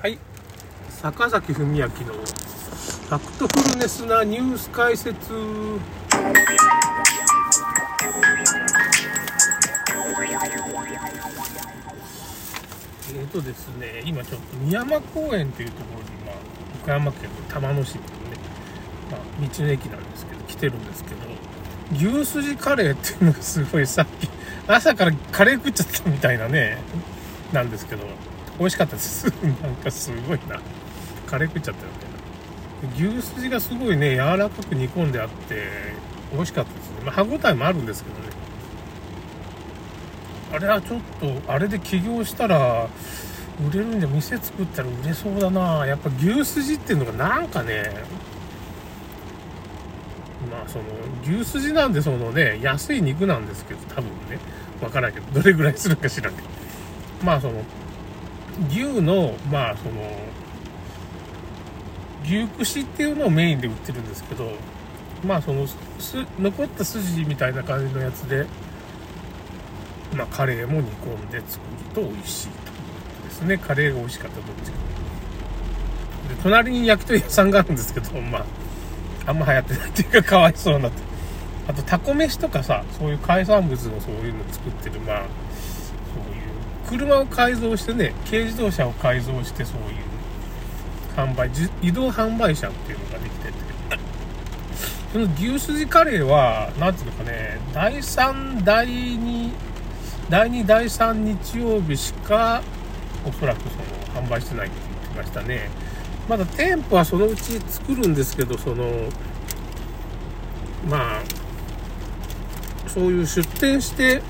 はい。坂崎文明のファクトフルネスなニュース解説。えっ、とですね今ちょっと宮山公園というところに、まあ、岡山県の玉野市っていうね、まあ、道の駅なんですけど来てるんですけど牛すじカレーっていうのがすごいさっき朝からカレー食っちゃったみたいなねなんですけど。美味しかったです。なんかすごいな。カレー食っちゃったよね牛すじがすごいね柔らかく煮込んであって美味しかったですね、まあ、歯応えもあるんですけどね。あれはちょっとあれで起業したら売れるんじゃ店作ったら売れそうだな。やっぱ牛すじっていうのがなんかねまあその牛すじなんでそのね安い肉なんですけど多分ね。わからんけどどれぐらいするか知らんけど。まあその牛のまあその牛串っていうのをメインで売ってるんですけどまあその残った筋みたいな感じのやつでまあカレーも煮込んで作ると美味しいとですね。カレーが美味しかったどっちか。で隣に焼き鳥屋さんがあるんですけどまああんま流行ってないっていうかかわいそうにな。ってあとタコ飯とかさそういう海産物のそういうの作ってるまあ車を改造してね軽自動車を改造してそういう販売移動販売車っていうのができてて。その牛すじカレーは何ていうのかね第3第2第2第3日曜日しかおそらくその販売してないって言ってましたね。まだ店舗はそのうち作るんですけどそのまあそういう出店して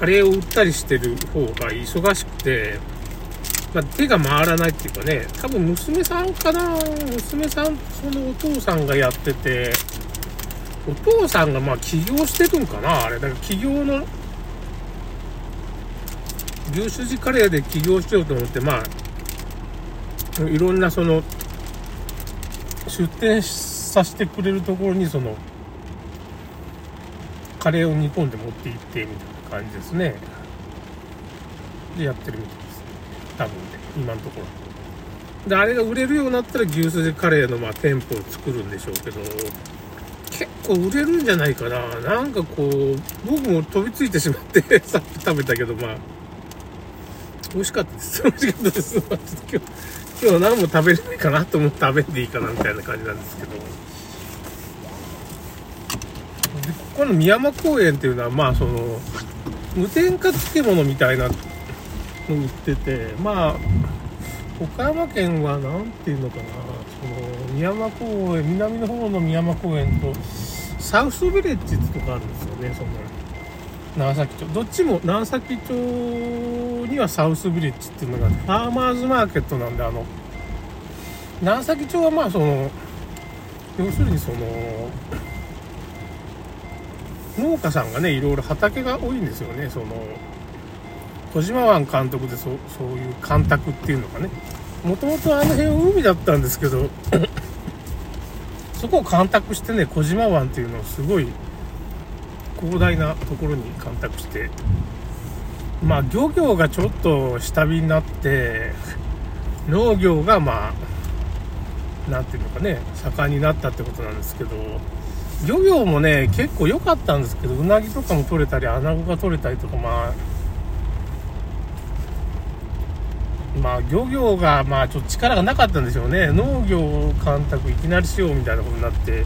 カレーを売ったりしてる方が忙しくて、まあ、手が回らないっていうかね多分娘さんかな娘さんそのお父さんがやっててお父さんがまあ起業してるんかなあれ。だから起業の牛すじカレーで起業しようと思ってまあいろんなその出店させてくれるところにそのカレーを煮込んで持って行ってみたいな。感じですね。でやってるみたいです。多分ね今のところ。であれが売れるようになったら牛すじカレーのまあ店舗を作るんでしょうけど結構売れるんじゃないかな。なんかこう僕も飛びついてしまって さっき食べたけどまあ。美味しかったです。美味しかったです。今日今日何も食べれないかなと思って食べんでいいかなみたいな感じなんですけど。でここの宮山公園っていうのはまあその無添加漬物みたいなの売っててまあ岡山県は何ていうのかなその宮山公園南の方の宮山公園とサウスビレッジってとこあるんですよねその長崎町。どっちも長崎町にはサウスビレッジっていうのがファーマーズマーケットなんであの長崎町はまあその要するにその農家さんがねいろいろ畑が多いんですよね。その小島湾監督でそそういう干拓っていうのがね。もともとあの辺海だったんですけど そこを干拓してね小島湾っていうのをすごい広大なところに干拓してまあ漁業がちょっと下火になって農業がまあ何ていうのかね盛んになったってことなんですけど漁業もね結構良かったんですけどうなぎとかも取れたりアナゴが取れたりとかまあまあ漁業がまあちょっと力がなかったんでしょうね。農業を干拓いきなりしようみたいなことになって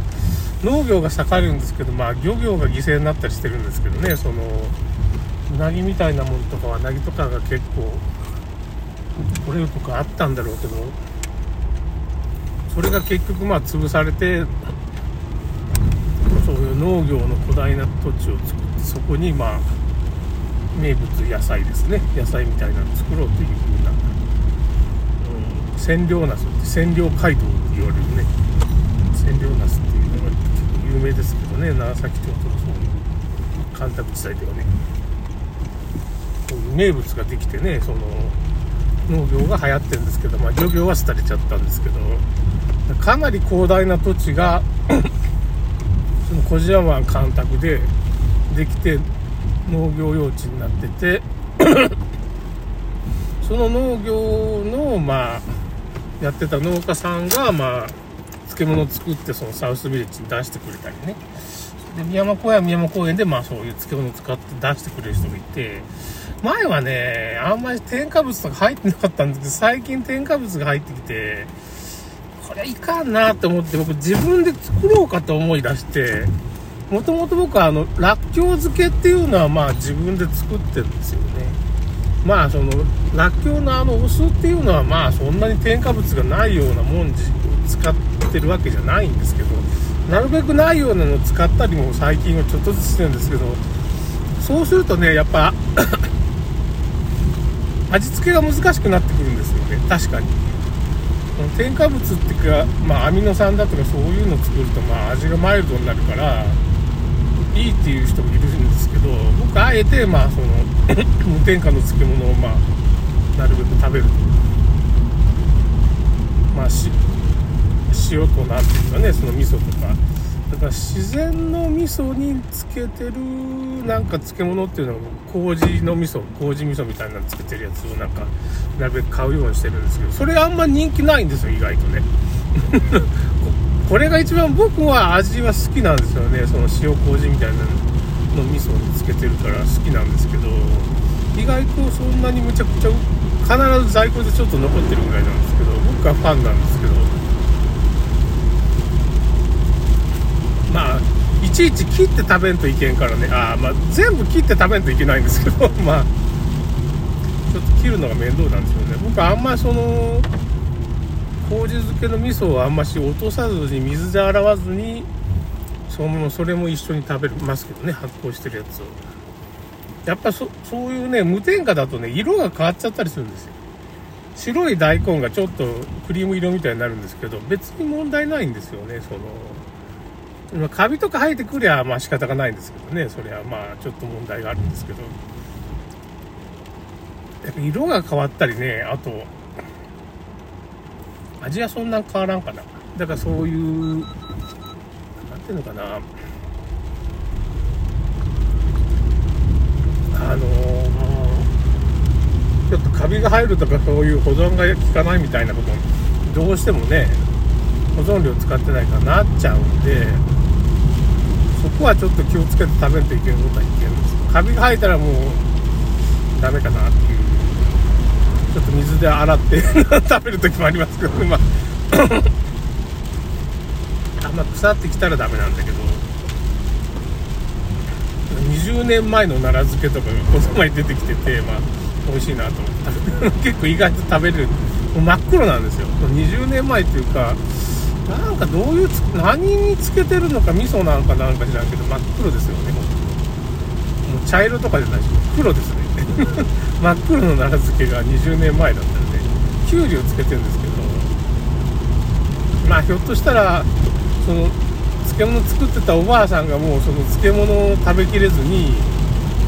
農業が盛るんですけどまあ漁業が犠牲になったりしてるんですけどねそのうなぎみたいなものとかはなぎとかが結構取れるとかあったんだろうけどそれが結局まあ潰されてそういう農業の巨大な土地を作ってそこにまあ名物野菜ですね野菜みたいなのを作ろうというふうな、うん、千両ナスって千両街道って言われるね千両ナスっていうのが結構有名ですけどね長崎町とかそういう干拓地帯ではねこういう名物ができてねその農業が流行ってるんですけど、まあ、漁業は廃れちゃったんですけどかなり広大な土地が小島湾干拓でできて農業用地になってて その農業のまあやってた農家さんがまあ漬物作ってそのサウスビレッジに出してくれたりね。で宮山公園は宮山公園でまあそういう漬物を使って出してくれる人がいて前はねあんまり添加物とか入ってなかったんですけど最近添加物が入ってきてこれいかんなって思って僕自分で作ろうかと思い出してもともと僕はあのらっきょう漬けっていうのはまあ自分で作ってるんですよね。まあそのらっきょうのあのお酢っていうのはまあそんなに添加物がないようなもんじ使ってるわけじゃないんですけどなるべくないようなのを使ったりも最近はちょっとずつしてるんですけどそうするとねやっぱ 味付けが難しくなってくるんですよね。確かに。添加物っていうか、まあ、アミノ酸だとかそういうの作ると、まあ、味がマイルドになるからいいっていう人もいるんですけど僕あえて、まあ、その 無添加の漬物を、まあ、なるべく食べると。まあ、し塩となんていうかねその味噌とかだから自然の味噌につけてるなんか漬物っていうのは麹の味噌麹味噌みたいなのつけてるやつをなんかなるべく買うようにしてるんですけどそれあんま人気ないんですよ意外とね。これが一番僕は味は好きなんですよね。その塩麹みたいなの味噌につけてるから好きなんですけど意外とそんなにむちゃくちゃ必ず在庫でちょっと残ってるぐらいなんですけど僕はファンなんですけどまあいちいち切って食べんといけんからね。あまあ全部切って食べんといけないんですけど まあちょっと切るのが面倒なんですよね。僕あんまその麹漬けの味噌をあんまし落とさずに水で洗わずにそのそれも一緒に食べますけどね発酵してるやつを。やっぱそそういうね無添加だとね色が変わっちゃったりするんですよ。白い大根がちょっとクリーム色みたいになるんですけど別に問題ないんですよねその。まあカビとか生えてくりゃまあ仕方がないんですけどねそれはまあちょっと問題があるんですけど。やっぱ色が変わったりねあと味はそんな変わらんかな。だからそういう何ていうのかな。あのー、ちょっとカビが入るとかそういう保存が効かないみたいなことどうしてもね保存料使ってないからなっちゃうんでこはちょっと気をつけて食べるといけることはいけるんですけどカビが生えたらもうダメかなっていうちょっと水で洗って 食べる時もありますけどまああんま腐ってきたらダメなんだけど20年前の奈良漬けとかがこの前出てきててまあ美味しいなと思って結構意外と食べれる。もう真っ黒なんですよ。20年前っていうかなんかどういう何につけてるのか味噌なんかなんか知らんけど真っ黒ですよねもう。茶色とかじゃないし黒ですね。真っ黒の奈良漬けが20年前だったんできゅうりをつけてるんですけど。まあひょっとしたらその漬物作ってたおばあさんがもうその漬物を食べきれずに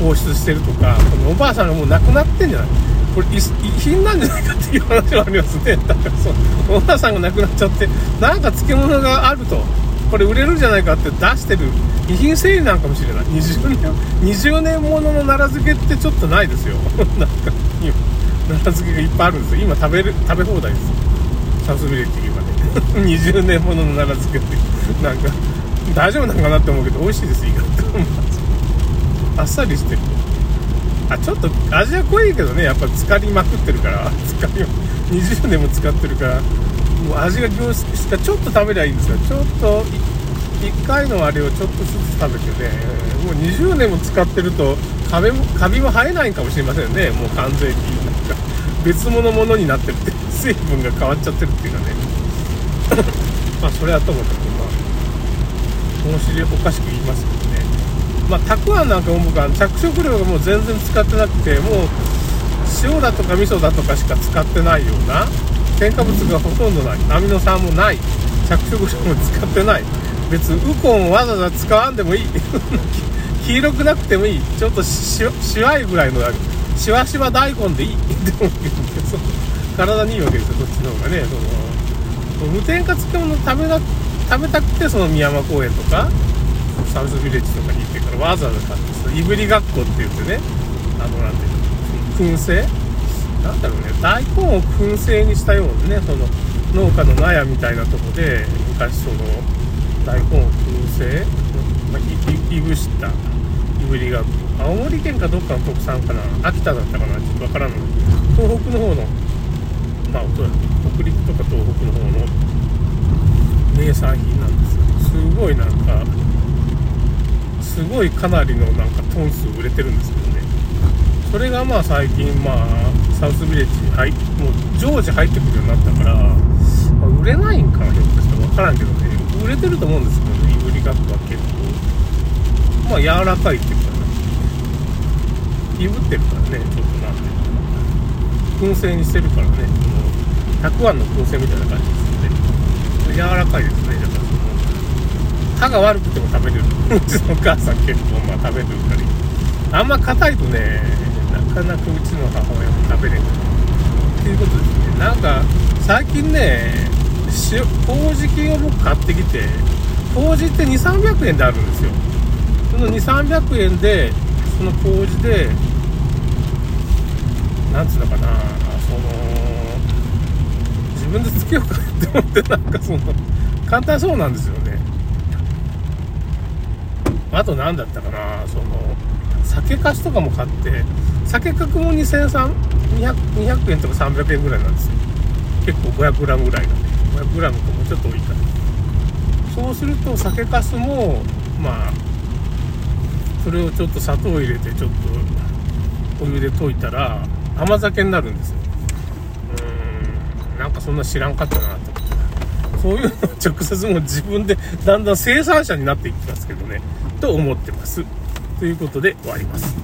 放出してるとかそのおばあさんがもう亡くなってんじゃない？これ遺品なんじゃないかっていう話もありますね。だからそうおばあさんが亡くなっちゃってなんか漬物があると。これ売れるんじゃないかって出してる遺品整理なんかもしれない。20年20年ものの奈良漬けってちょっとないですよ。なんか今奈良漬けがいっぱいあるんですよ。今食べる食べ放題です。サウスビレッジ今ね。20年ものの奈良漬けって。なんか大丈夫なのかなって思うけど美味しいです意外と。あっさりしてる。あちょっと味は濃いけどねやっぱ浸かりまくってるから。浸かり20年も使ってるから。もう味が凝縮したちょっと食べりゃいいんですよ。ちょっと1回のあれをちょっとずつ食べてね。もう20年も使ってるとカビもカビも生えないかもしれませんね。もう完全に。なんか別物ものになってるって。成分が変わっちゃってるっていうかね。まあそれはともかくまあ面白いおかしく言いますけどね。まあたくあんなんかも僕は着色料がもう全然使ってなくてもう塩だとか味噌だとかしか使ってないような添加物がほとんどない。アミノ酸もない。着色料も使ってない。別にウコンわざわざ使わんでもいい。黄色くなくてもいい。ちょっとししわいぐらいのしわしわ大根でいい。でも体にいいわけですよ。こっちの方がね。その無添加漬物食べな食べたくてその宮山公園とか。サウスビレッジとかに行ってからわざわざ買ってそいぶりがっこって言ってねあのなんていうの燻製なんだろうね、大根を燻製にしたようなね、その農家の納屋みたいなとこで、昔その大根を燻製、まあ、いぶしたいぶりがっこ、青森県かどっかの特産かな、秋田だったかな、ちょっとわからんの東北の方の、まあ、北陸とか東北の方の名産品なんですよ。すごいなんか、すごいかなりのなんかトン数売れてるんですけどね。それがまあ最近まあサウスビレッジに入もう常時入ってくるようになったから、まあ、売れないんかなひょっとしたら分からんけどね。売れてると思うんですけどねいぶりがっこは結構。まあ柔らかいっていうかね。いぶってるからねちょっとなんで燻製にしてるからね。そのたくあんの燻製みたいな感じですよね。柔らかいですね歯が悪くても食べれる。うちのお母さん結構まあ食べるから。あんま硬いとねなかなかうちの母親も食べれない。っていうことですね。なんか最近ね麹菌を僕買ってきて麹って2300円であるんですよ。その2300円でその麹でなんつうのかなその自分でつけようかって思ってなんかその簡単そうなんですよね。あと何だったかなその酒粕とかも買って酒角も2300 200円とか300円ぐらいなんです。よ結構 500g ぐらいなんで 500g ともうちょっと多いからそうすると酒粕もまあそれをちょっと砂糖を入れてちょっとお湯で溶いたら甘酒になるんですよ。うんなんかそんな知らんかったなと思って。そういうのを直接もう自分でだんだん生産者になっていきますけどね。と思ってます。ということで終わります。